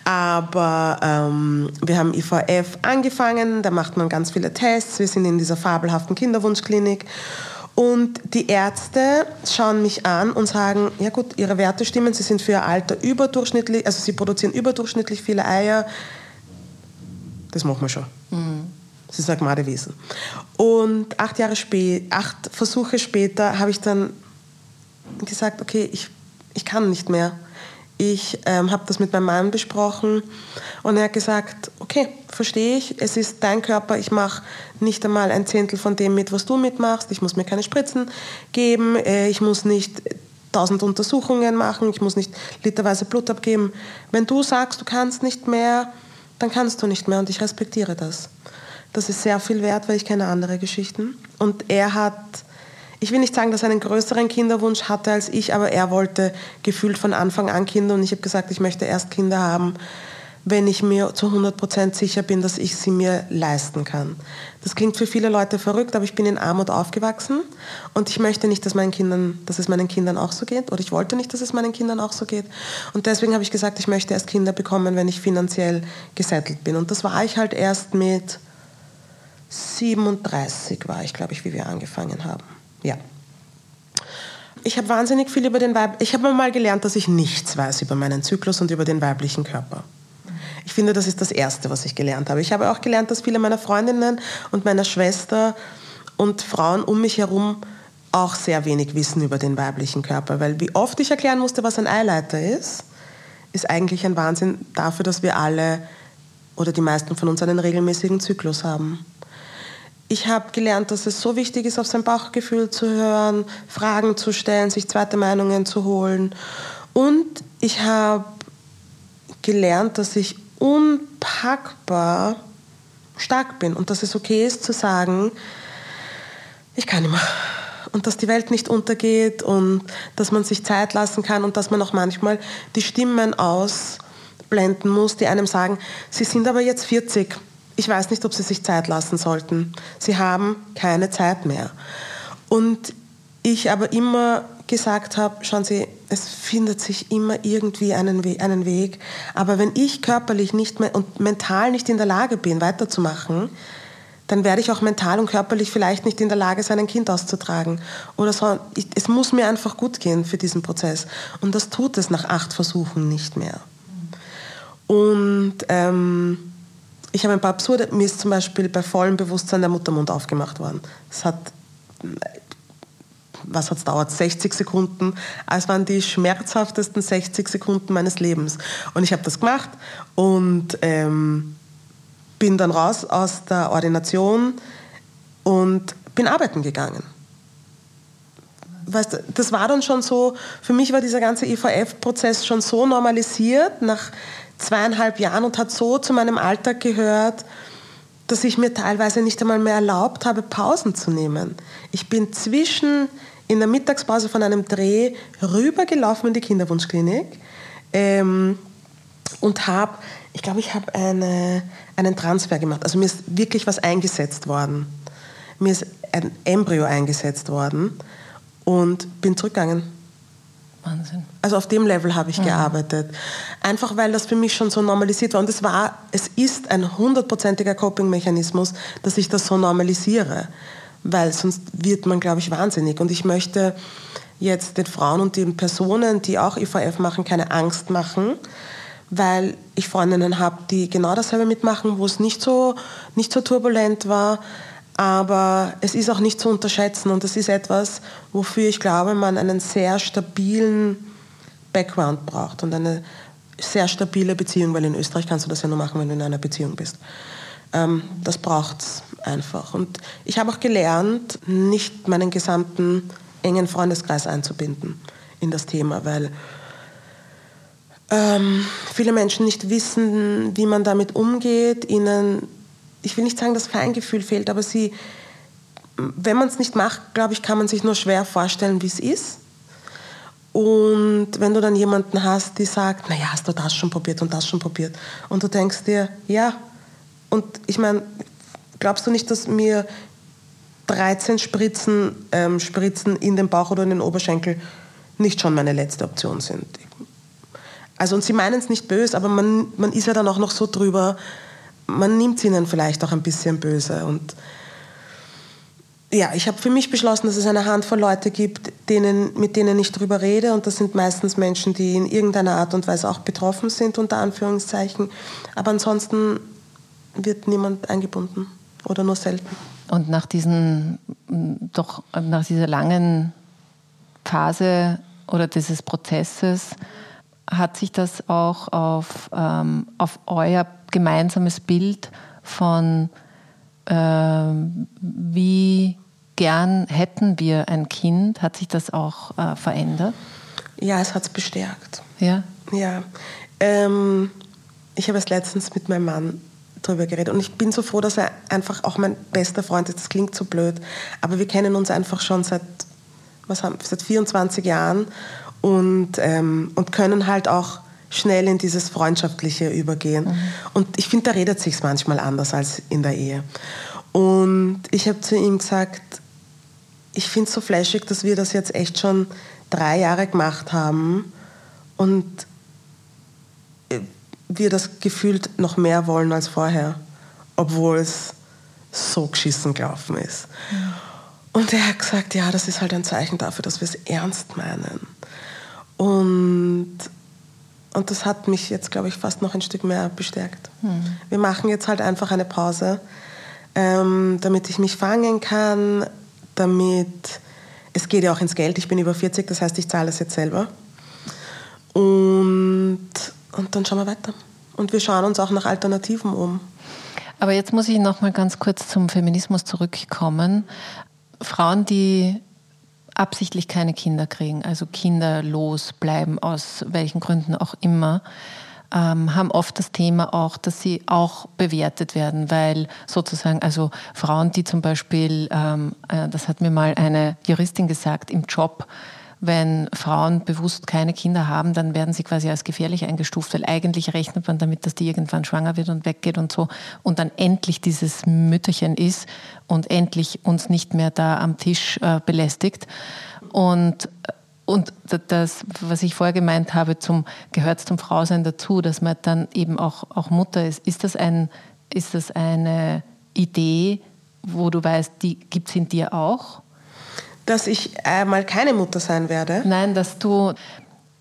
Aber ähm, wir haben IVF angefangen, da macht man ganz viele Tests. Wir sind in dieser fabelhaften Kinderwunschklinik und die Ärzte schauen mich an und sagen, ja gut, ihre Werte stimmen, sie sind für ihr Alter überdurchschnittlich, also sie produzieren überdurchschnittlich viele Eier. Das machen wir schon. Mhm. Das ist Agmadewesen. Und acht Jahre später, acht Versuche später habe ich dann gesagt, okay, ich, ich kann nicht mehr. Ich ähm, habe das mit meinem Mann besprochen und er hat gesagt, okay, verstehe ich, es ist dein Körper, ich mache nicht einmal ein Zehntel von dem mit, was du mitmachst, ich muss mir keine Spritzen geben, äh, ich muss nicht tausend Untersuchungen machen, ich muss nicht literweise Blut abgeben. Wenn du sagst, du kannst nicht mehr, dann kannst du nicht mehr und ich respektiere das. Das ist sehr viel wert, weil ich kenne andere Geschichten. Und er hat ich will nicht sagen, dass er einen größeren Kinderwunsch hatte als ich, aber er wollte gefühlt von Anfang an Kinder und ich habe gesagt, ich möchte erst Kinder haben, wenn ich mir zu 100% sicher bin, dass ich sie mir leisten kann. Das klingt für viele Leute verrückt, aber ich bin in Armut aufgewachsen und ich möchte nicht, dass, meinen Kindern, dass es meinen Kindern auch so geht oder ich wollte nicht, dass es meinen Kindern auch so geht. Und deswegen habe ich gesagt, ich möchte erst Kinder bekommen, wenn ich finanziell gesettelt bin. Und das war ich halt erst mit 37, war ich, glaube ich, wie wir angefangen haben. Ja. Ich habe wahnsinnig viel über den Weib. Ich habe mal gelernt, dass ich nichts weiß über meinen Zyklus und über den weiblichen Körper. Ich finde, das ist das Erste, was ich gelernt habe. Ich habe auch gelernt, dass viele meiner Freundinnen und meiner Schwester und Frauen um mich herum auch sehr wenig wissen über den weiblichen Körper. Weil wie oft ich erklären musste, was ein Eileiter ist, ist eigentlich ein Wahnsinn dafür, dass wir alle oder die meisten von uns einen regelmäßigen Zyklus haben. Ich habe gelernt, dass es so wichtig ist, auf sein Bauchgefühl zu hören, Fragen zu stellen, sich zweite Meinungen zu holen. Und ich habe gelernt, dass ich unpackbar stark bin und dass es okay ist zu sagen, ich kann mehr. Und dass die Welt nicht untergeht und dass man sich Zeit lassen kann und dass man auch manchmal die Stimmen ausblenden muss, die einem sagen, Sie sind aber jetzt 40. Ich weiß nicht, ob Sie sich Zeit lassen sollten. Sie haben keine Zeit mehr. Und ich aber immer gesagt habe, schauen Sie, es findet sich immer irgendwie einen, We einen Weg. Aber wenn ich körperlich nicht mehr und mental nicht in der Lage bin, weiterzumachen, dann werde ich auch mental und körperlich vielleicht nicht in der Lage sein, ein Kind auszutragen. Oder so. Ich, es muss mir einfach gut gehen für diesen Prozess. Und das tut es nach acht Versuchen nicht mehr. Und ähm, ich habe ein paar absurde, mir ist zum Beispiel bei vollem Bewusstsein der Muttermund aufgemacht worden. Es hat was hat es dauert, 60 Sekunden. Es waren die schmerzhaftesten 60 Sekunden meines Lebens. Und ich habe das gemacht und ähm, bin dann raus aus der Ordination und bin arbeiten gegangen. Weißt, das war dann schon so, für mich war dieser ganze IVF-Prozess schon so normalisiert nach zweieinhalb Jahren und hat so zu meinem Alltag gehört, dass ich mir teilweise nicht einmal mehr erlaubt habe, Pausen zu nehmen. Ich bin zwischen in der Mittagspause von einem Dreh rübergelaufen in die Kinderwunschklinik ähm, und habe, ich glaube, ich habe eine, einen Transfer gemacht. Also mir ist wirklich was eingesetzt worden. Mir ist ein Embryo eingesetzt worden und bin zurückgegangen. Wahnsinn. Also auf dem Level habe ich mhm. gearbeitet. Einfach weil das für mich schon so normalisiert war. Und es war, es ist ein hundertprozentiger Coping-Mechanismus, dass ich das so normalisiere weil sonst wird man, glaube ich, wahnsinnig. Und ich möchte jetzt den Frauen und den Personen, die auch IVF machen, keine Angst machen, weil ich Freundinnen habe, die genau dasselbe mitmachen, wo es nicht so, nicht so turbulent war. Aber es ist auch nicht zu unterschätzen und es ist etwas, wofür ich glaube, man einen sehr stabilen Background braucht und eine sehr stabile Beziehung, weil in Österreich kannst du das ja nur machen, wenn du in einer Beziehung bist. Ähm, das braucht es einfach. Und ich habe auch gelernt, nicht meinen gesamten engen Freundeskreis einzubinden in das Thema, weil ähm, viele Menschen nicht wissen, wie man damit umgeht, ihnen, ich will nicht sagen, das Feingefühl fehlt, aber sie, wenn man es nicht macht, glaube ich, kann man sich nur schwer vorstellen, wie es ist. Und wenn du dann jemanden hast, die sagt, naja, hast du das schon probiert und das schon probiert, und du denkst dir, ja, und ich meine, glaubst du nicht, dass mir 13 Spritzen, ähm, Spritzen in den Bauch oder in den Oberschenkel nicht schon meine letzte Option sind? Also, und sie meinen es nicht böse, aber man, man ist ja dann auch noch so drüber, man nimmt es ihnen vielleicht auch ein bisschen böse. Und ja, ich habe für mich beschlossen, dass es eine Handvoll Leute gibt, denen, mit denen ich drüber rede. Und das sind meistens Menschen, die in irgendeiner Art und Weise auch betroffen sind, unter Anführungszeichen. Aber ansonsten wird niemand eingebunden oder nur selten. Und nach diesen, doch nach dieser langen Phase oder dieses Prozesses hat sich das auch auf, ähm, auf euer gemeinsames Bild von ähm, wie gern hätten wir ein Kind, hat sich das auch äh, verändert? Ja, es hat es bestärkt. Ja? Ja. Ähm, ich habe es letztens mit meinem Mann drüber geredet. Und ich bin so froh, dass er einfach auch mein bester Freund ist. Das klingt so blöd, aber wir kennen uns einfach schon seit was haben, seit 24 Jahren und, ähm, und können halt auch schnell in dieses Freundschaftliche übergehen. Mhm. Und ich finde, da redet sich manchmal anders als in der Ehe. Und ich habe zu ihm gesagt, ich finde es so flashig, dass wir das jetzt echt schon drei Jahre gemacht haben und äh, wir das gefühlt noch mehr wollen als vorher, obwohl es so geschissen gelaufen ist. Mhm. Und er hat gesagt, ja, das ist halt ein Zeichen dafür, dass wir es ernst meinen. Und, und das hat mich jetzt, glaube ich, fast noch ein Stück mehr bestärkt. Mhm. Wir machen jetzt halt einfach eine Pause, ähm, damit ich mich fangen kann, damit es geht ja auch ins Geld. Ich bin über 40, das heißt, ich zahle es jetzt selber. Und, und dann schauen wir weiter. Und wir schauen uns auch nach Alternativen um. Aber jetzt muss ich noch mal ganz kurz zum Feminismus zurückkommen. Frauen, die absichtlich keine Kinder kriegen, also kinderlos bleiben, aus welchen Gründen auch immer, ähm, haben oft das Thema auch, dass sie auch bewertet werden, weil sozusagen, also Frauen, die zum Beispiel, ähm, äh, das hat mir mal eine Juristin gesagt, im Job, wenn Frauen bewusst keine Kinder haben, dann werden sie quasi als gefährlich eingestuft, weil eigentlich rechnet man damit, dass die irgendwann schwanger wird und weggeht und so und dann endlich dieses Mütterchen ist und endlich uns nicht mehr da am Tisch äh, belästigt. Und und das, was ich vorher gemeint habe, zum, gehört zum Frausein dazu, dass man dann eben auch, auch Mutter ist. Ist das, ein, ist das eine Idee, wo du weißt, die gibt es in dir auch? Dass ich einmal keine Mutter sein werde? Nein, dass du,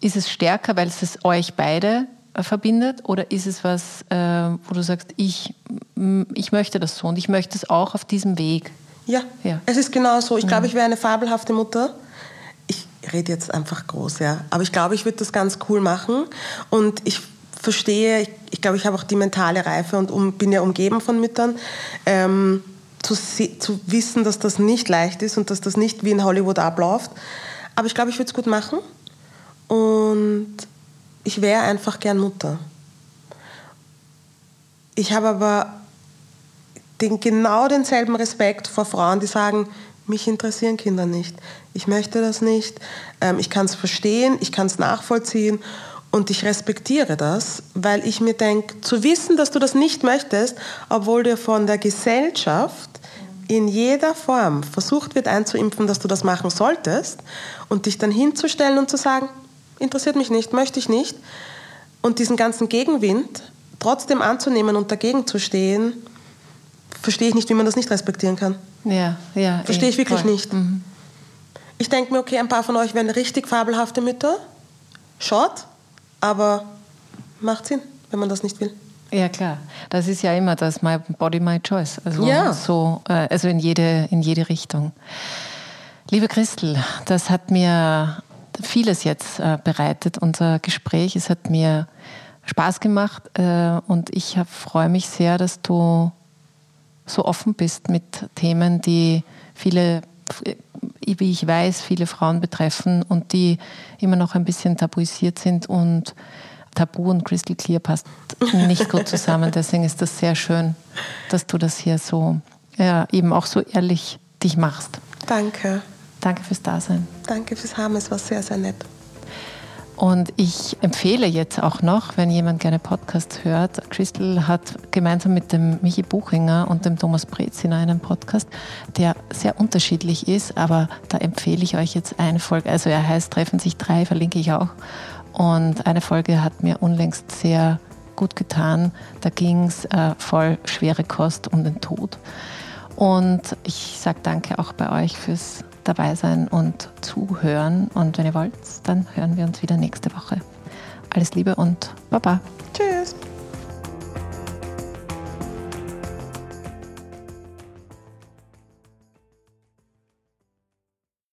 ist es stärker, weil es euch beide äh, verbindet oder ist es was, äh, wo du sagst, ich, ich möchte das so und ich möchte es auch auf diesem Weg? Ja, ja. es ist genau so. Ich glaube, mhm. ich wäre eine fabelhafte Mutter rede jetzt einfach groß, ja. Aber ich glaube, ich würde das ganz cool machen. Und ich verstehe, ich, ich glaube, ich habe auch die mentale Reife und um, bin ja umgeben von Müttern. Ähm, zu, zu wissen, dass das nicht leicht ist und dass das nicht wie in Hollywood abläuft. Aber ich glaube, ich würde es gut machen. Und ich wäre einfach gern Mutter. Ich habe aber den, genau denselben Respekt vor Frauen, die sagen, mich interessieren Kinder nicht. Ich möchte das nicht. Ähm, ich kann es verstehen, ich kann es nachvollziehen und ich respektiere das, weil ich mir denke, zu wissen, dass du das nicht möchtest, obwohl dir von der Gesellschaft in jeder Form versucht wird einzuimpfen, dass du das machen solltest und dich dann hinzustellen und zu sagen, interessiert mich nicht, möchte ich nicht und diesen ganzen Gegenwind trotzdem anzunehmen und dagegen zu stehen, verstehe ich nicht, wie man das nicht respektieren kann. Ja, ja. Verstehe ich wirklich voll. nicht. Mhm. Ich denke mir, okay, ein paar von euch werden richtig fabelhafte Mütter. Schaut, aber macht Sinn, wenn man das nicht will. Ja, klar. Das ist ja immer das My Body, My Choice. Also, ja. so, äh, also in, jede, in jede Richtung. Liebe Christel, das hat mir vieles jetzt äh, bereitet, unser Gespräch. Es hat mir Spaß gemacht äh, und ich freue mich sehr, dass du so offen bist mit Themen, die viele, wie ich weiß, viele Frauen betreffen und die immer noch ein bisschen tabuisiert sind und Tabu und Crystal Clear passt nicht gut zusammen. Deswegen ist das sehr schön, dass du das hier so, ja, eben auch so ehrlich dich machst. Danke. Danke fürs Dasein. Danke fürs Haben, es war sehr, sehr nett. Und ich empfehle jetzt auch noch, wenn jemand gerne Podcasts hört, Crystal hat gemeinsam mit dem Michi Buchinger und dem Thomas Brezin einen Podcast, der sehr unterschiedlich ist, aber da empfehle ich euch jetzt eine Folge. Also er heißt Treffen sich drei, verlinke ich auch. Und eine Folge hat mir unlängst sehr gut getan. Da ging es äh, voll schwere Kost um den Tod. Und ich sage danke auch bei euch fürs dabei sein und zuhören. Und wenn ihr wollt, dann hören wir uns wieder nächste Woche. Alles Liebe und Baba. Tschüss.